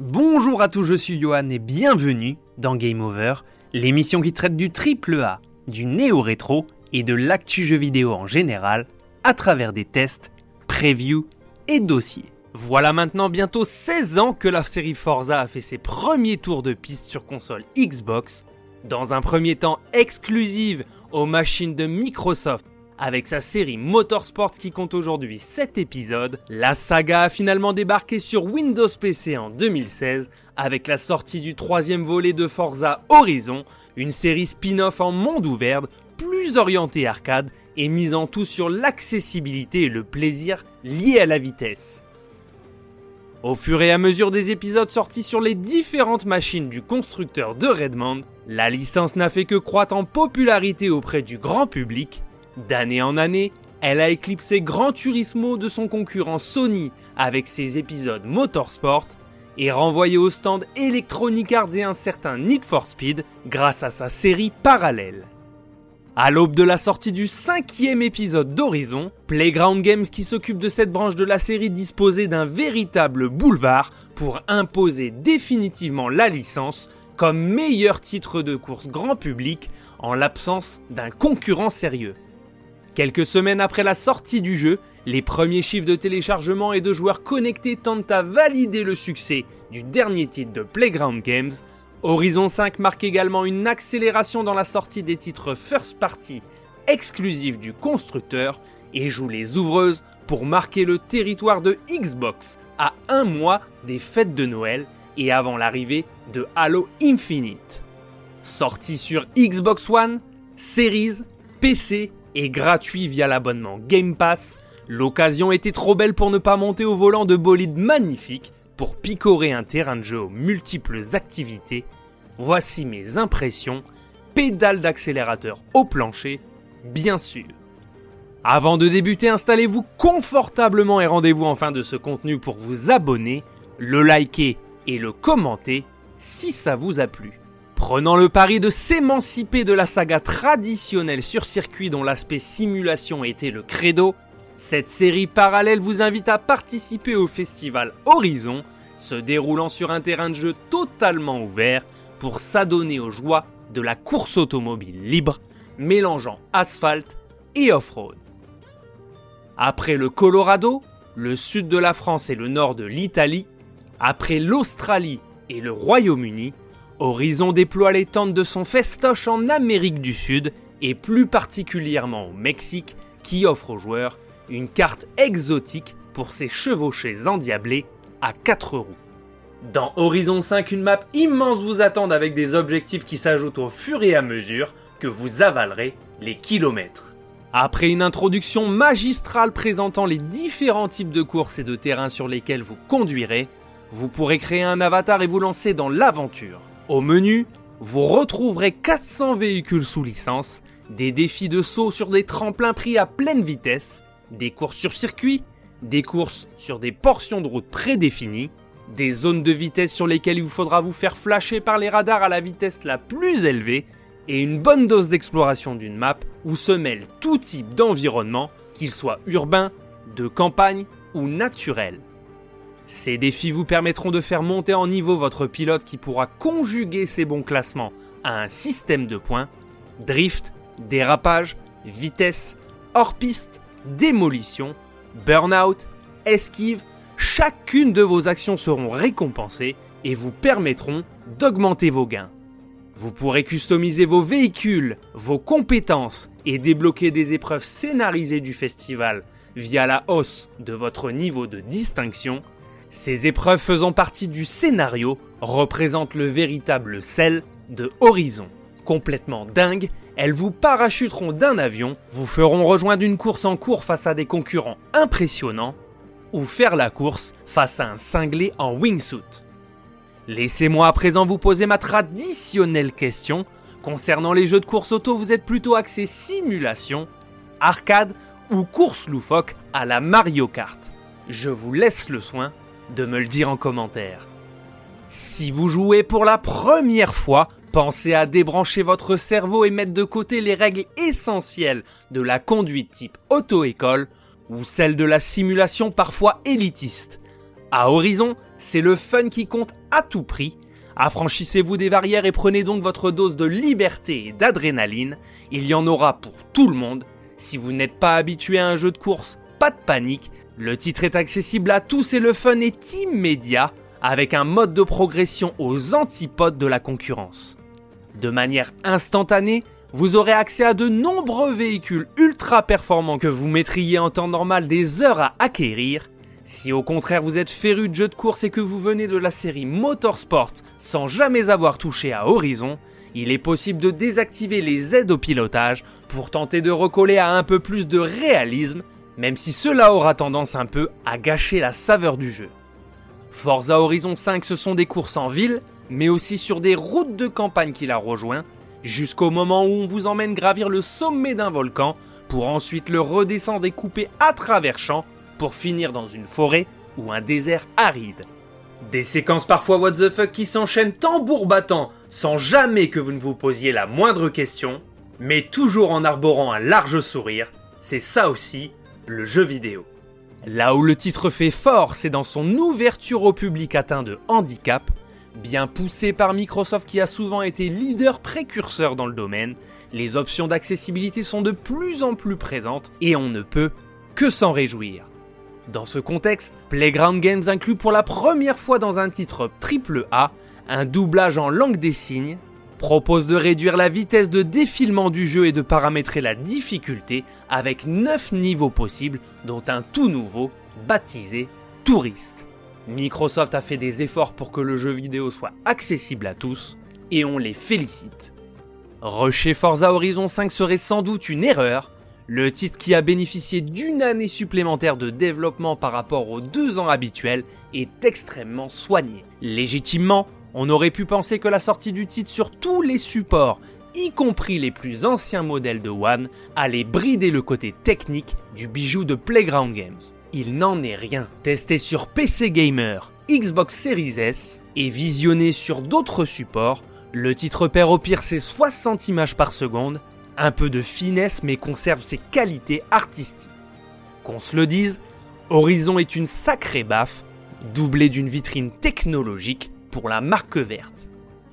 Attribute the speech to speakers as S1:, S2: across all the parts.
S1: Bonjour à tous, je suis Johan et bienvenue dans Game Over, l'émission qui traite du triple A, du néo-rétro et de l'actu jeu vidéo en général à travers des tests, previews et dossiers. Voilà maintenant bientôt 16 ans que la série Forza a fait ses premiers tours de piste sur console Xbox, dans un premier temps exclusive aux machines de Microsoft avec sa série Motorsports qui compte aujourd'hui 7 épisodes, la saga a finalement débarqué sur Windows PC en 2016 avec la sortie du troisième volet de Forza Horizon, une série spin-off en monde ouvert, plus orientée arcade et misant tout sur l'accessibilité et le plaisir liés à la vitesse. Au fur et à mesure des épisodes sortis sur les différentes machines du constructeur de Redmond, la licence n'a fait que croître en popularité auprès du grand public. D'année en année, elle a éclipsé Gran Turismo de son concurrent Sony avec ses épisodes Motorsport et renvoyé au stand Electronic Arts et un certain Need for Speed grâce à sa série parallèle. À l'aube de la sortie du cinquième épisode d'Horizon, Playground Games qui s'occupe de cette branche de la série disposait d'un véritable boulevard pour imposer définitivement la licence comme meilleur titre de course grand public en l'absence d'un concurrent sérieux. Quelques semaines après la sortie du jeu, les premiers chiffres de téléchargement et de joueurs connectés tentent à valider le succès du dernier titre de Playground Games Horizon 5 marque également une accélération dans la sortie des titres first party exclusifs du constructeur et joue les ouvreuses pour marquer le territoire de Xbox à un mois des fêtes de Noël et avant l'arrivée de Halo Infinite. Sorti sur Xbox One, Series, PC et gratuit via l'abonnement Game Pass, l'occasion était trop belle pour ne pas monter au volant de bolides magnifiques pour picorer un terrain de jeu aux multiples activités, voici mes impressions, pédale d'accélérateur au plancher, bien sûr. Avant de débuter, installez-vous confortablement et rendez-vous en fin de ce contenu pour vous abonner, le liker et le commenter si ça vous a plu. Prenant le pari de s'émanciper de la saga traditionnelle sur circuit dont l'aspect simulation était le credo, cette série parallèle vous invite à participer au festival Horizon, se déroulant sur un terrain de jeu totalement ouvert pour s'adonner aux joies de la course automobile libre, mélangeant asphalte et off-road. Après le Colorado, le sud de la France et le nord de l'Italie, après l'Australie et le Royaume-Uni, Horizon déploie les tentes de son festoche en Amérique du Sud et plus particulièrement au Mexique qui offre aux joueurs une carte exotique pour ses chevauchés endiablés à 4 roues. Dans Horizon 5, une map immense vous attend avec des objectifs qui s'ajoutent au fur et à mesure que vous avalerez les kilomètres. Après une introduction magistrale présentant les différents types de courses et de terrains sur lesquels vous conduirez, vous pourrez créer un avatar et vous lancer dans l'aventure. Au menu, vous retrouverez 400 véhicules sous licence, des défis de saut sur des tremplins pris à pleine vitesse, des courses sur circuit, des courses sur des portions de route prédéfinies, des zones de vitesse sur lesquelles il vous faudra vous faire flasher par les radars à la vitesse la plus élevée, et une bonne dose d'exploration d'une map où se mêle tout type d'environnement, qu'il soit urbain, de campagne ou naturel. Ces défis vous permettront de faire monter en niveau votre pilote qui pourra conjuguer ses bons classements à un système de points, drift, dérapage, vitesse, hors-piste, démolition, burn-out, esquive, chacune de vos actions seront récompensées et vous permettront d'augmenter vos gains. Vous pourrez customiser vos véhicules, vos compétences et débloquer des épreuves scénarisées du festival via la hausse de votre niveau de distinction. Ces épreuves faisant partie du scénario représentent le véritable sel de Horizon. Complètement dingue, elles vous parachuteront d'un avion, vous feront rejoindre une course en cours face à des concurrents impressionnants, ou faire la course face à un cinglé en wingsuit. Laissez-moi à présent vous poser ma traditionnelle question. Concernant les jeux de course auto, vous êtes plutôt axé simulation, arcade ou course loufoque à la Mario Kart Je vous laisse le soin de me le dire en commentaire. Si vous jouez pour la première fois, pensez à débrancher votre cerveau et mettre de côté les règles essentielles de la conduite type auto-école ou celle de la simulation parfois élitiste. À Horizon, c'est le fun qui compte à tout prix. Affranchissez-vous des barrières et prenez donc votre dose de liberté et d'adrénaline. Il y en aura pour tout le monde. Si vous n'êtes pas habitué à un jeu de course, pas de panique. Le titre est accessible à tous et le fun est immédiat avec un mode de progression aux antipodes de la concurrence. De manière instantanée, vous aurez accès à de nombreux véhicules ultra performants que vous mettriez en temps normal des heures à acquérir. Si au contraire vous êtes féru de jeux de course et que vous venez de la série Motorsport sans jamais avoir touché à Horizon, il est possible de désactiver les aides au pilotage pour tenter de recoller à un peu plus de réalisme, même si cela aura tendance un peu à gâcher la saveur du jeu. Forza Horizon 5 ce sont des courses en ville, mais aussi sur des routes de campagne qui la rejoint, jusqu'au moment où on vous emmène gravir le sommet d'un volcan pour ensuite le redescendre et couper à travers champs pour finir dans une forêt ou un désert aride. Des séquences parfois what the fuck qui s'enchaînent tambour battant sans jamais que vous ne vous posiez la moindre question, mais toujours en arborant un large sourire, c'est ça aussi le jeu vidéo. Là où le titre fait fort, c'est dans son ouverture au public atteint de handicap, Bien poussé par Microsoft qui a souvent été leader précurseur dans le domaine, les options d'accessibilité sont de plus en plus présentes et on ne peut que s'en réjouir. Dans ce contexte, Playground Games inclut pour la première fois dans un titre AAA un doublage en langue des signes, propose de réduire la vitesse de défilement du jeu et de paramétrer la difficulté avec 9 niveaux possibles, dont un tout nouveau, baptisé Touriste. Microsoft a fait des efforts pour que le jeu vidéo soit accessible à tous, et on les félicite. Rusher Forza Horizon 5 serait sans doute une erreur, le titre qui a bénéficié d'une année supplémentaire de développement par rapport aux deux ans habituels est extrêmement soigné. Légitimement, on aurait pu penser que la sortie du titre sur tous les supports, y compris les plus anciens modèles de One, allait brider le côté technique du bijou de Playground Games il n'en est rien. Testé sur PC Gamer, Xbox Series S et visionné sur d'autres supports, le titre perd au pire ses 60 images par seconde, un peu de finesse mais conserve ses qualités artistiques. Qu'on se le dise, Horizon est une sacrée baffe, doublée d'une vitrine technologique pour la marque verte.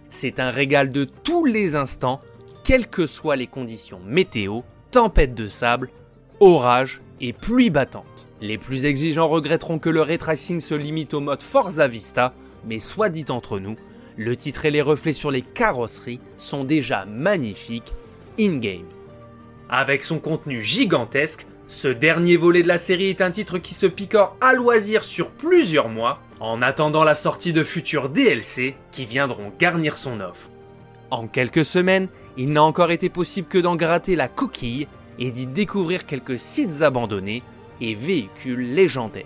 S1: C'est un régal de tous les instants, quelles que soient les conditions météo, tempête de sable, orage et pluie battante. Les plus exigeants regretteront que le ray tracing se limite au mode Forza Vista, mais soit dit entre nous, le titre et les reflets sur les carrosseries sont déjà magnifiques in-game. Avec son contenu gigantesque, ce dernier volet de la série est un titre qui se picore à loisir sur plusieurs mois, en attendant la sortie de futurs DLC qui viendront garnir son offre. En quelques semaines, il n'a encore été possible que d'en gratter la coquille et d'y découvrir quelques sites abandonnés et véhicules légendaires.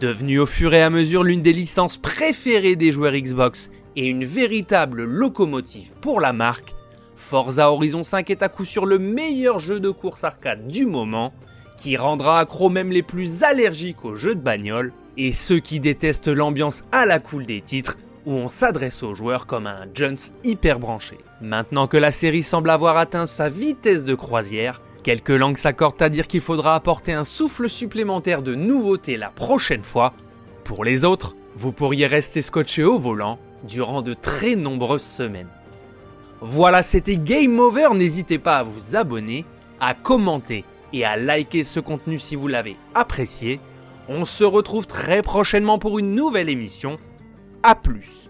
S1: Devenu au fur et à mesure l'une des licences préférées des joueurs Xbox et une véritable locomotive pour la marque, Forza Horizon 5 est à coup sûr le meilleur jeu de course arcade du moment, qui rendra accro même les plus allergiques aux jeux de bagnole et ceux qui détestent l'ambiance à la cool des titres où on s'adresse aux joueurs comme un Jones hyper branché. Maintenant que la série semble avoir atteint sa vitesse de croisière, Quelques langues s'accordent à dire qu'il faudra apporter un souffle supplémentaire de nouveauté la prochaine fois. Pour les autres, vous pourriez rester scotché au volant durant de très nombreuses semaines. Voilà, c'était Game Over. N'hésitez pas à vous abonner, à commenter et à liker ce contenu si vous l'avez apprécié. On se retrouve très prochainement pour une nouvelle émission. A plus